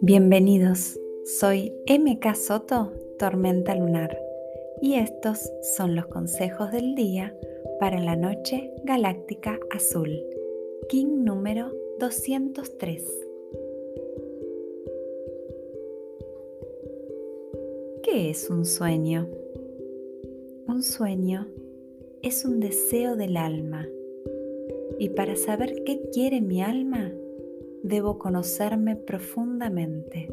Bienvenidos, soy MK Soto, Tormenta Lunar, y estos son los consejos del día para la noche galáctica azul, King número 203. ¿Qué es un sueño? Un sueño es un deseo del alma, y para saber qué quiere mi alma, debo conocerme profundamente.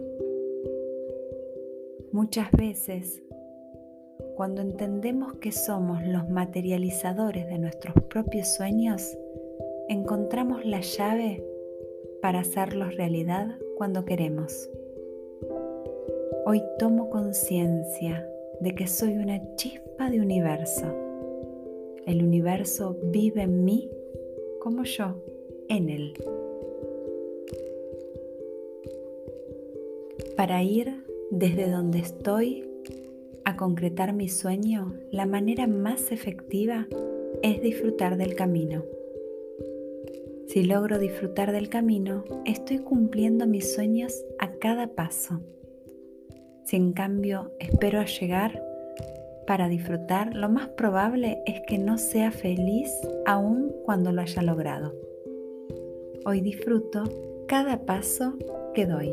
Muchas veces, cuando entendemos que somos los materializadores de nuestros propios sueños, encontramos la llave para hacerlos realidad cuando queremos. Hoy tomo conciencia de que soy una chispa de universo. El universo vive en mí como yo en él. Para ir desde donde estoy a concretar mi sueño, la manera más efectiva es disfrutar del camino. Si logro disfrutar del camino, estoy cumpliendo mis sueños a cada paso. Si en cambio espero a llegar para disfrutar, lo más probable es que no sea feliz aún cuando lo haya logrado. Hoy disfruto cada paso que doy.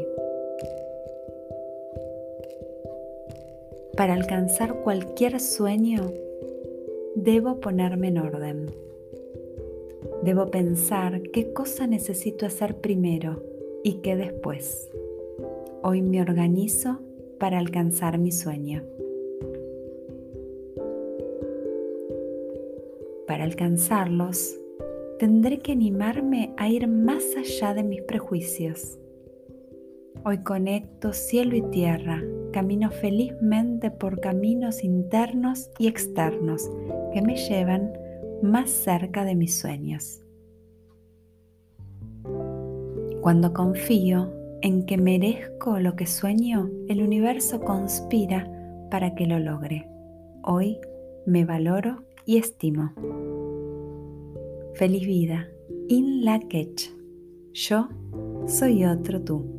Para alcanzar cualquier sueño, debo ponerme en orden. Debo pensar qué cosa necesito hacer primero y qué después. Hoy me organizo para alcanzar mi sueño. Para alcanzarlos, tendré que animarme a ir más allá de mis prejuicios. Hoy conecto cielo y tierra camino felizmente por caminos internos y externos que me llevan más cerca de mis sueños. Cuando confío en que merezco lo que sueño, el universo conspira para que lo logre. Hoy me valoro y estimo. Feliz vida. In la Yo soy otro tú.